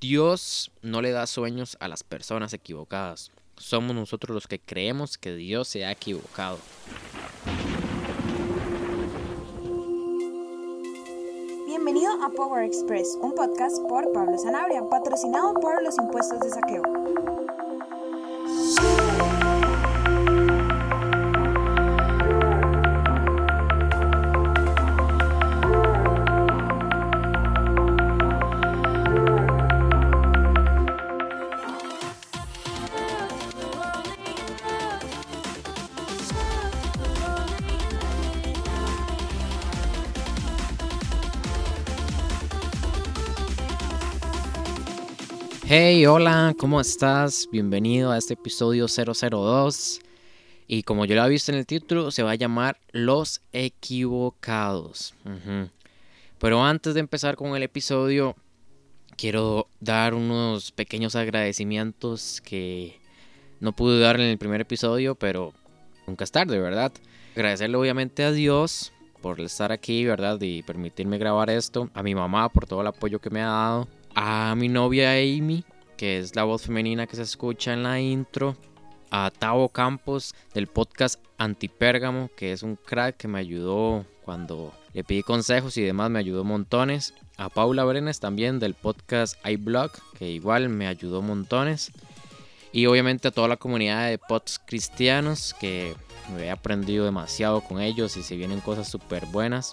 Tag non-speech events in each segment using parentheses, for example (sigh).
Dios no le da sueños a las personas equivocadas. Somos nosotros los que creemos que Dios se ha equivocado. Bienvenido a Power Express, un podcast por Pablo Sanabria, patrocinado por los impuestos de saqueo. Hey, hola, ¿cómo estás? Bienvenido a este episodio 002. Y como yo lo he visto en el título, se va a llamar Los Equivocados. Pero antes de empezar con el episodio, quiero dar unos pequeños agradecimientos que no pude dar en el primer episodio, pero nunca es tarde, ¿verdad? Agradecerle obviamente a Dios por estar aquí, ¿verdad? Y permitirme grabar esto. A mi mamá por todo el apoyo que me ha dado. A mi novia Amy, que es la voz femenina que se escucha en la intro. A Tavo Campos del podcast Antipérgamo, que es un crack que me ayudó cuando le pedí consejos y demás, me ayudó montones. A Paula Brenes también del podcast iBlog, que igual me ayudó montones. Y obviamente a toda la comunidad de pods cristianos, que me he aprendido demasiado con ellos y se vienen cosas súper buenas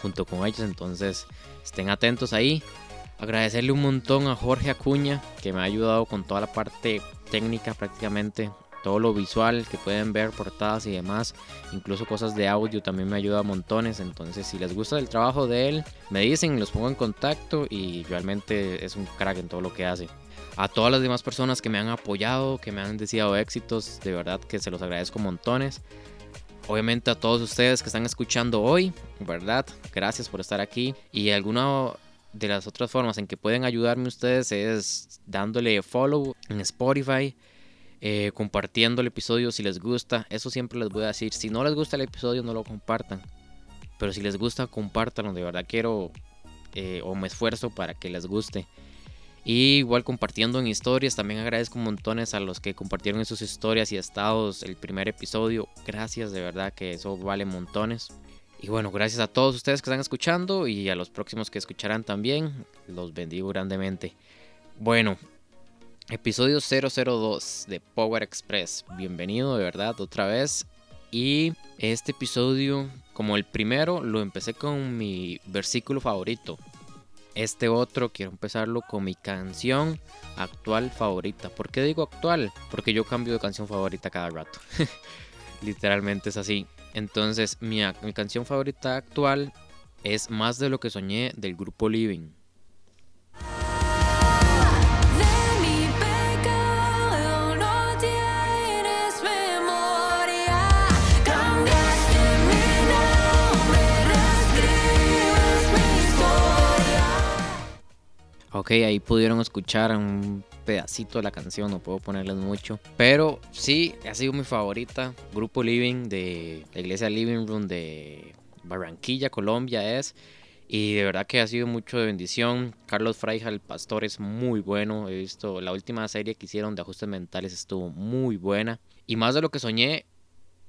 junto con ellos. Entonces estén atentos ahí. Agradecerle un montón a Jorge Acuña, que me ha ayudado con toda la parte técnica prácticamente. Todo lo visual que pueden ver, portadas y demás. Incluso cosas de audio también me ayuda a montones. Entonces si les gusta el trabajo de él, me dicen, los pongo en contacto y realmente es un crack en todo lo que hace. A todas las demás personas que me han apoyado, que me han deseado éxitos, de verdad que se los agradezco montones. Obviamente a todos ustedes que están escuchando hoy, ¿verdad? Gracias por estar aquí. Y alguna de las otras formas en que pueden ayudarme ustedes es dándole follow en Spotify, eh, compartiendo el episodio si les gusta. Eso siempre les voy a decir. Si no les gusta el episodio, no lo compartan. Pero si les gusta, compártanlo. De verdad quiero eh, o me esfuerzo para que les guste. Y igual compartiendo en historias, también agradezco montones a los que compartieron en sus historias y estados el primer episodio. Gracias, de verdad que eso vale montones. Y bueno, gracias a todos ustedes que están escuchando y a los próximos que escucharán también. Los bendigo grandemente. Bueno, episodio 002 de Power Express. Bienvenido de verdad otra vez. Y este episodio, como el primero, lo empecé con mi versículo favorito. Este otro quiero empezarlo con mi canción actual favorita. ¿Por qué digo actual? Porque yo cambio de canción favorita cada rato. (laughs) Literalmente es así. Entonces, mi, mi, canción favorita actual es Más de lo que soñé del grupo Living. Ok, ahí pudieron escuchar un pedacito de la canción, no puedo ponerles mucho. Pero sí, ha sido mi favorita. Grupo Living de la iglesia Living Room de Barranquilla, Colombia es. Y de verdad que ha sido mucho de bendición. Carlos Fraija, el pastor, es muy bueno. He visto la última serie que hicieron de ajustes mentales, estuvo muy buena. Y más de lo que soñé,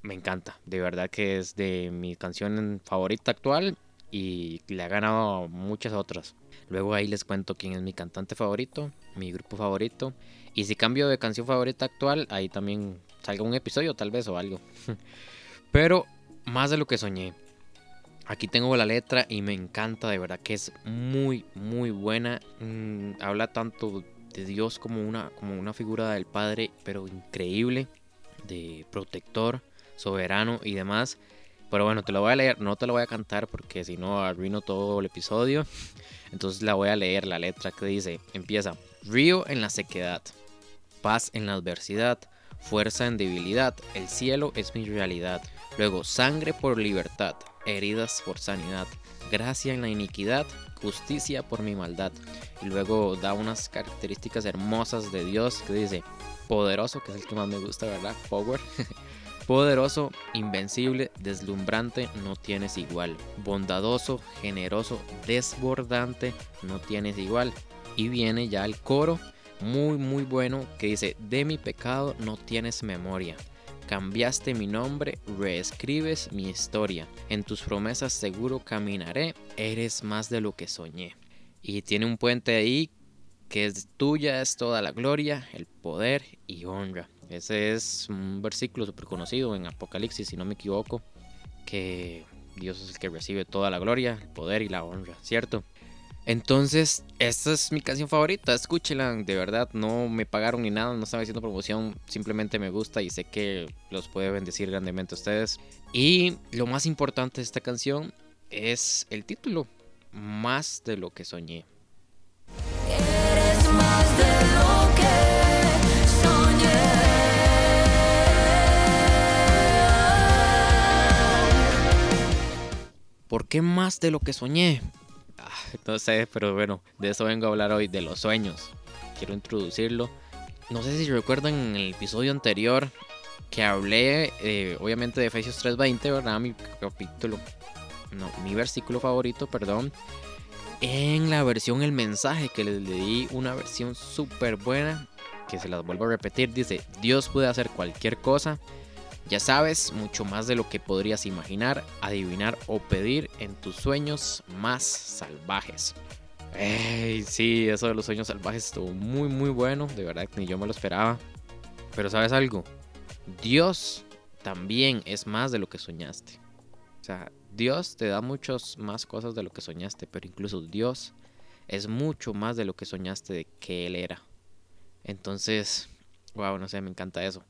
me encanta. De verdad que es de mi canción favorita actual y le ha ganado muchas otras. Luego ahí les cuento quién es mi cantante favorito, mi grupo favorito. Y si cambio de canción favorita actual, ahí también salga un episodio tal vez o algo. (laughs) Pero más de lo que soñé. Aquí tengo la letra y me encanta, de verdad que es muy, muy buena. Mm, habla tanto de Dios como una, como una figura del Padre, pero increíble, de protector, soberano y demás. Pero bueno, te lo voy a leer, no te lo voy a cantar porque si no arruino todo el episodio. Entonces la voy a leer la letra que dice, empieza, río en la sequedad, paz en la adversidad, fuerza en debilidad, el cielo es mi realidad. Luego, sangre por libertad, heridas por sanidad, gracia en la iniquidad, justicia por mi maldad. Y luego da unas características hermosas de Dios que dice, poderoso, que es el que más me gusta, ¿verdad? Power. (laughs) Poderoso, invencible, deslumbrante, no tienes igual. Bondadoso, generoso, desbordante, no tienes igual. Y viene ya el coro, muy muy bueno, que dice, de mi pecado no tienes memoria. Cambiaste mi nombre, reescribes mi historia. En tus promesas seguro caminaré, eres más de lo que soñé. Y tiene un puente ahí que es tuya es toda la gloria, el poder y honra. Ese es un versículo súper conocido en Apocalipsis, si no me equivoco, que Dios es el que recibe toda la gloria, el poder y la honra, ¿cierto? Entonces, esta es mi canción favorita, escúchela, de verdad, no me pagaron ni nada, no estaba haciendo promoción, simplemente me gusta y sé que los puede bendecir grandemente ustedes. Y lo más importante de esta canción es el título, Más de lo que soñé. Eres más de ¿Por qué más de lo que soñé? Ah, no sé, pero bueno, de eso vengo a hablar hoy, de los sueños. Quiero introducirlo. No sé si recuerdan en el episodio anterior que hablé, eh, obviamente, de Efesios 3.20, ¿verdad? Mi capítulo, no, mi versículo favorito, perdón. En la versión El mensaje que les leí, una versión súper buena, que se las vuelvo a repetir, dice, Dios puede hacer cualquier cosa. Ya sabes, mucho más de lo que podrías imaginar, adivinar o pedir en tus sueños más salvajes. Ey, sí, eso de los sueños salvajes estuvo muy muy bueno, de verdad ni yo me lo esperaba. Pero sabes algo, Dios también es más de lo que soñaste. O sea, Dios te da muchas más cosas de lo que soñaste, pero incluso Dios es mucho más de lo que soñaste de que Él era. Entonces, wow, no sé, me encanta eso.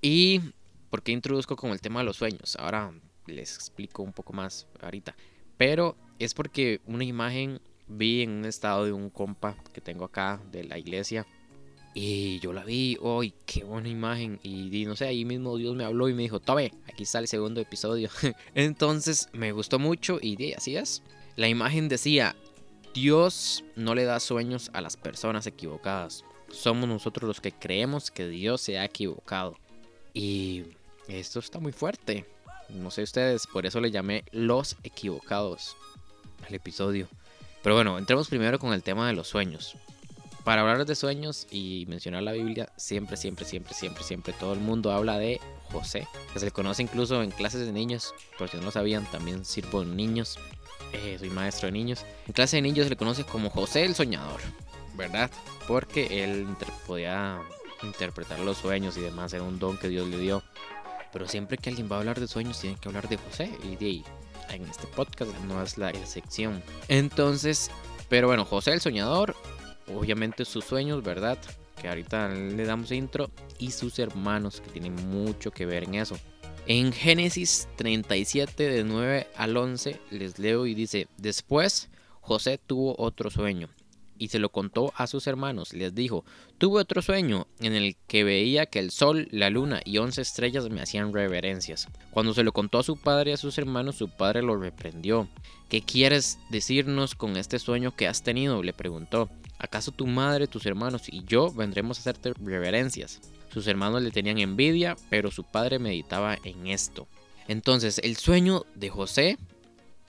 Y ¿Por qué introduzco con el tema de los sueños? Ahora les explico un poco más ahorita. Pero es porque una imagen vi en un estado de un compa que tengo acá de la iglesia. Y yo la vi, hoy qué buena imagen. Y, no sé, ahí mismo Dios me habló y me dijo, tome, aquí está el segundo episodio. (laughs) Entonces me gustó mucho y di, así es. La imagen decía, Dios no le da sueños a las personas equivocadas. Somos nosotros los que creemos que Dios se ha equivocado. Y esto está muy fuerte. No sé ustedes, por eso le llamé Los Equivocados al episodio. Pero bueno, entremos primero con el tema de los sueños. Para hablar de sueños y mencionar la Biblia, siempre, siempre, siempre, siempre, siempre todo el mundo habla de José, que se le conoce incluso en clases de niños. Por si no lo sabían, también sirvo en niños. Eh, soy maestro de niños. En clase de niños se le conoce como José el Soñador, ¿verdad? Porque él podía interpretar los sueños y demás, era un don que Dios le dio. Pero siempre que alguien va a hablar de sueños, tiene que hablar de José. Y de en este podcast no es la sección. Entonces, pero bueno, José el soñador, obviamente sus sueños, ¿verdad? Que ahorita le damos intro. Y sus hermanos, que tienen mucho que ver en eso. En Génesis 37, de 9 al 11, les leo y dice: Después José tuvo otro sueño y se lo contó a sus hermanos. Les dijo, tuve otro sueño en el que veía que el sol, la luna y once estrellas me hacían reverencias. Cuando se lo contó a su padre y a sus hermanos, su padre lo reprendió. ¿Qué quieres decirnos con este sueño que has tenido? le preguntó. ¿Acaso tu madre, tus hermanos y yo vendremos a hacerte reverencias? Sus hermanos le tenían envidia, pero su padre meditaba en esto. Entonces, el sueño de José,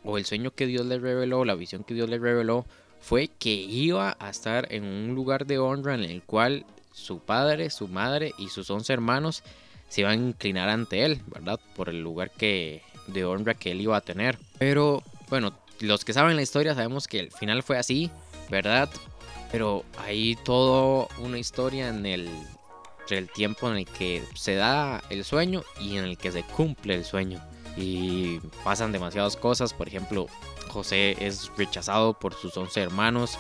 o el sueño que Dios le reveló, la visión que Dios le reveló, fue que iba a estar en un lugar de honra en el cual su padre, su madre y sus once hermanos se iban a inclinar ante él, ¿verdad? Por el lugar que, de honra que él iba a tener. Pero bueno, los que saben la historia sabemos que el final fue así, ¿verdad? Pero hay toda una historia en el, el tiempo en el que se da el sueño y en el que se cumple el sueño. Y pasan demasiadas cosas, por ejemplo, José es rechazado por sus 11 hermanos.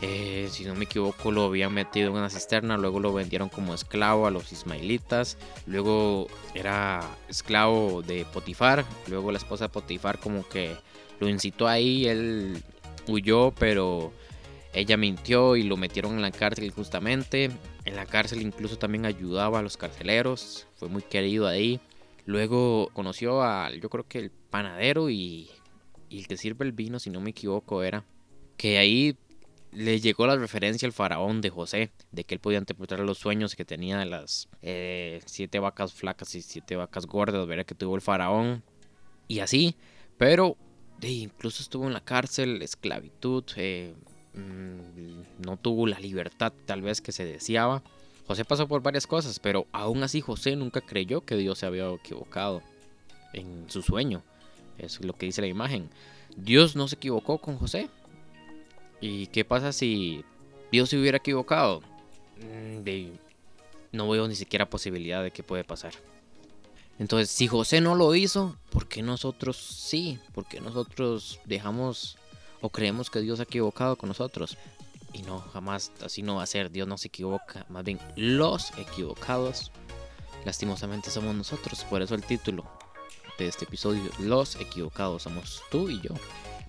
Eh, si no me equivoco, lo habían metido en una cisterna, luego lo vendieron como esclavo a los ismaelitas, luego era esclavo de Potifar, luego la esposa de Potifar como que lo incitó ahí, él huyó, pero ella mintió y lo metieron en la cárcel justamente. En la cárcel incluso también ayudaba a los carceleros, fue muy querido ahí. Luego conoció al, yo creo que el panadero y el que sirve el vino, si no me equivoco, era que ahí le llegó la referencia al faraón de José, de que él podía interpretar los sueños que tenía de las eh, siete vacas flacas y siete vacas gordas, ¿verdad? Que tuvo el faraón. Y así, pero incluso estuvo en la cárcel, esclavitud, eh, mm, no tuvo la libertad tal vez que se deseaba. José pasó por varias cosas, pero aún así José nunca creyó que Dios se había equivocado en su sueño. Es lo que dice la imagen. Dios no se equivocó con José. ¿Y qué pasa si Dios se hubiera equivocado? Mm, no veo ni siquiera posibilidad de que puede pasar. Entonces, si José no lo hizo, ¿por qué nosotros sí? ¿Por qué nosotros dejamos o creemos que Dios se ha equivocado con nosotros? Y no, jamás así no va a ser. Dios no se equivoca. Más bien, los equivocados, lastimosamente somos nosotros. Por eso el título de este episodio, Los equivocados, somos tú y yo.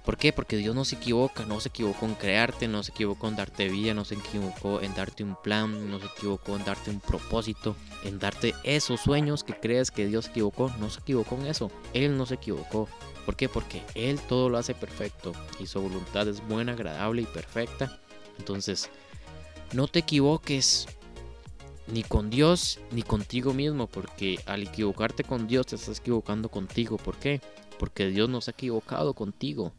¿Por qué? Porque Dios no se equivoca, no se equivocó en crearte, no se equivocó en darte vida, no se equivocó en darte un plan, no se equivocó en darte un propósito, en darte esos sueños que crees que Dios equivocó, no se equivocó en eso, Él no se equivocó. ¿Por qué? Porque Él todo lo hace perfecto y su voluntad es buena, agradable y perfecta. Entonces, no te equivoques ni con Dios ni contigo mismo, porque al equivocarte con Dios te estás equivocando contigo. ¿Por qué? Porque Dios no se ha equivocado contigo.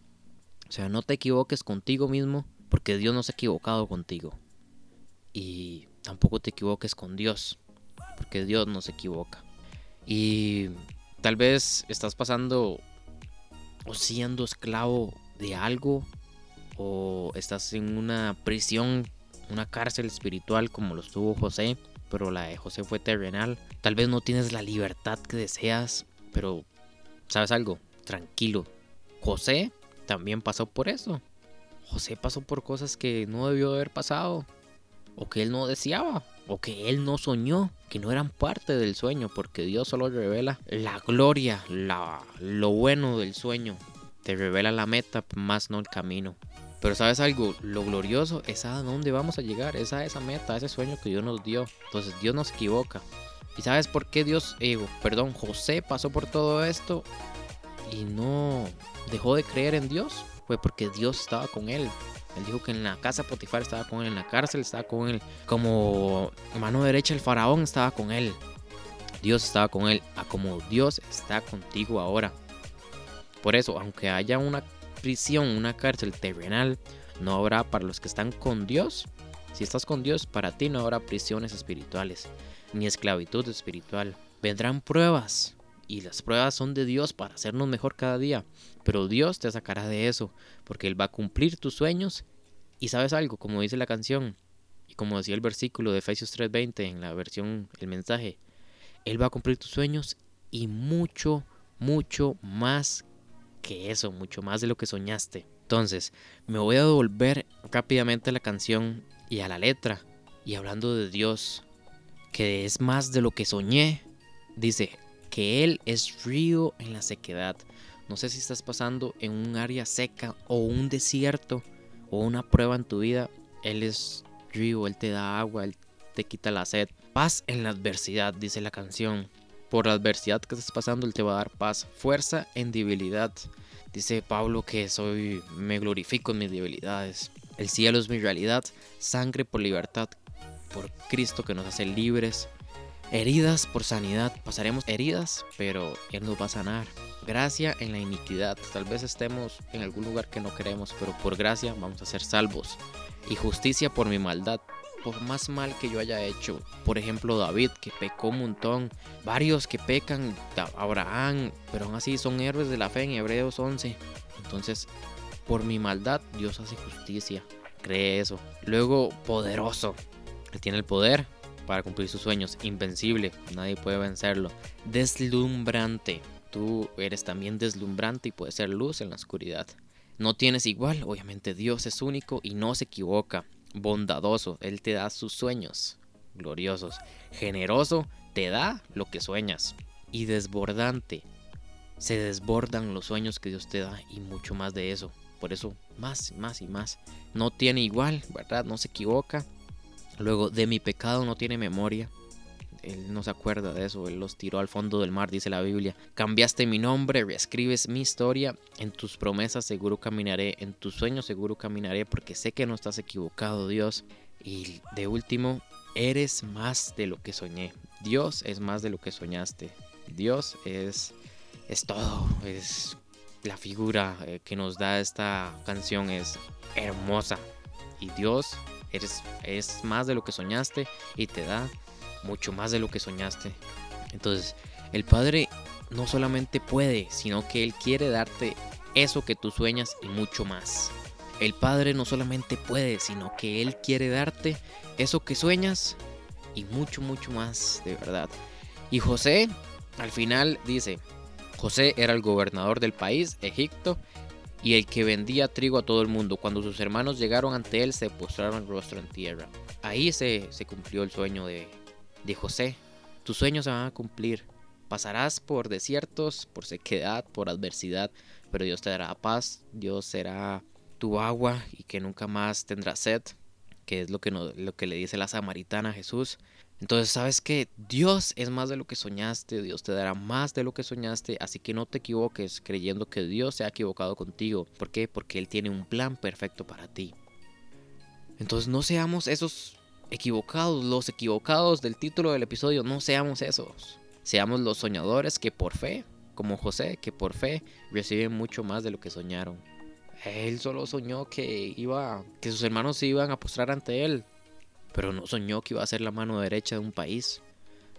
O sea, no te equivoques contigo mismo, porque Dios no se ha equivocado contigo. Y tampoco te equivoques con Dios, porque Dios no se equivoca. Y tal vez estás pasando o siendo esclavo de algo, o estás en una prisión, una cárcel espiritual como lo estuvo José, pero la de José fue terrenal. Tal vez no tienes la libertad que deseas, pero ¿sabes algo? Tranquilo. José también pasó por eso. José pasó por cosas que no debió haber pasado, o que él no deseaba, o que él no soñó, que no eran parte del sueño, porque Dios solo revela la gloria, la, lo bueno del sueño. Te revela la meta, más no el camino. Pero sabes algo, lo glorioso es a dónde vamos a llegar, es a esa meta, a ese sueño que Dios nos dio. Entonces Dios no se equivoca. ¿Y sabes por qué Dios, eh, perdón, José pasó por todo esto y no dejó de creer en Dios? Fue porque Dios estaba con él. Él dijo que en la casa Potifar estaba con él, en la cárcel estaba con él, como mano derecha el faraón estaba con él. Dios estaba con él, a como Dios está contigo ahora. Por eso, aunque haya una prisión, una cárcel terrenal, no habrá para los que están con Dios. Si estás con Dios, para ti no habrá prisiones espirituales, ni esclavitud espiritual. Vendrán pruebas, y las pruebas son de Dios para hacernos mejor cada día. Pero Dios te sacará de eso, porque Él va a cumplir tus sueños. Y sabes algo, como dice la canción, y como decía el versículo de Efesios 3:20 en la versión, el mensaje, Él va a cumplir tus sueños y mucho, mucho más que eso, mucho más de lo que soñaste. Entonces, me voy a devolver rápidamente a la canción y a la letra, y hablando de Dios, que es más de lo que soñé, dice que Él es río en la sequedad. No sé si estás pasando en un área seca o un desierto o una prueba en tu vida. Él es río, Él te da agua, Él te quita la sed. Paz en la adversidad, dice la canción. Por la adversidad que estás pasando, Él te va a dar paz. Fuerza en debilidad. Dice Pablo que soy, me glorifico en mis debilidades. El cielo es mi realidad. Sangre por libertad. Por Cristo que nos hace libres. Heridas por sanidad. Pasaremos heridas, pero Él nos va a sanar. Gracia en la iniquidad. Tal vez estemos en algún lugar que no queremos, pero por gracia vamos a ser salvos. Y justicia por mi maldad. Por más mal que yo haya hecho. Por ejemplo, David, que pecó un montón. Varios que pecan. Abraham. Pero aún así son héroes de la fe en Hebreos 11. Entonces, por mi maldad, Dios hace justicia. Cree eso. Luego, poderoso. Él tiene el poder para cumplir sus sueños. Invencible. Nadie puede vencerlo. Deslumbrante. Tú eres también deslumbrante y puedes ser luz en la oscuridad. No tienes igual, obviamente Dios es único y no se equivoca. Bondadoso, Él te da sus sueños gloriosos. Generoso, te da lo que sueñas. Y desbordante, se desbordan los sueños que Dios te da y mucho más de eso. Por eso, más, más y más. No tiene igual, ¿verdad? No se equivoca. Luego, de mi pecado no tiene memoria. Él no se acuerda de eso, él los tiró al fondo del mar, dice la Biblia. Cambiaste mi nombre, reescribes mi historia, en tus promesas seguro caminaré, en tus sueños seguro caminaré, porque sé que no estás equivocado, Dios. Y de último, eres más de lo que soñé. Dios es más de lo que soñaste. Dios es, es todo, es la figura eh, que nos da esta canción, es hermosa. Y Dios eres, es más de lo que soñaste y te da mucho más de lo que soñaste. Entonces, el Padre no solamente puede, sino que Él quiere darte eso que tú sueñas y mucho más. El Padre no solamente puede, sino que Él quiere darte eso que sueñas y mucho, mucho más, de verdad. Y José, al final dice, José era el gobernador del país, Egipto, y el que vendía trigo a todo el mundo. Cuando sus hermanos llegaron ante él, se postraron rostro en tierra. Ahí se, se cumplió el sueño de, de José. Tus sueños se van a cumplir. Pasarás por desiertos, por sequedad, por adversidad, pero Dios te dará paz, Dios será tu agua y que nunca más tendrás sed, que es lo que, lo que le dice la samaritana a Jesús. Entonces sabes que Dios es más de lo que soñaste, Dios te dará más de lo que soñaste, así que no te equivoques creyendo que Dios se ha equivocado contigo. ¿Por qué? Porque Él tiene un plan perfecto para ti. Entonces no seamos esos equivocados, los equivocados del título del episodio, no seamos esos. Seamos los soñadores que por fe, como José, que por fe reciben mucho más de lo que soñaron. Él solo soñó que iba, que sus hermanos se iban a postrar ante él, pero no soñó que iba a ser la mano derecha de un país.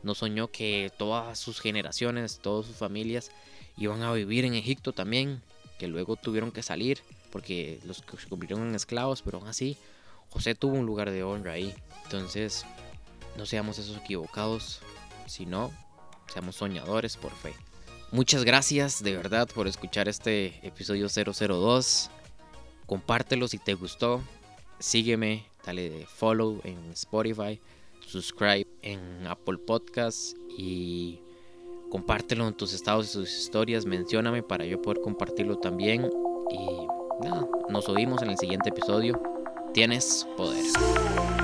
No soñó que todas sus generaciones, todas sus familias iban a vivir en Egipto también, que luego tuvieron que salir porque los que se convirtieron en esclavos, pero aún así José tuvo un lugar de honra ahí. Entonces, no seamos esos equivocados, sino seamos soñadores por fe. Muchas gracias de verdad por escuchar este episodio 002. Compártelo si te gustó. Sígueme, dale follow en Spotify, subscribe en Apple Podcasts y compártelo en tus estados y sus historias. Mencióname para yo poder compartirlo también. Y nada, nos oímos en el siguiente episodio. Tienes poder.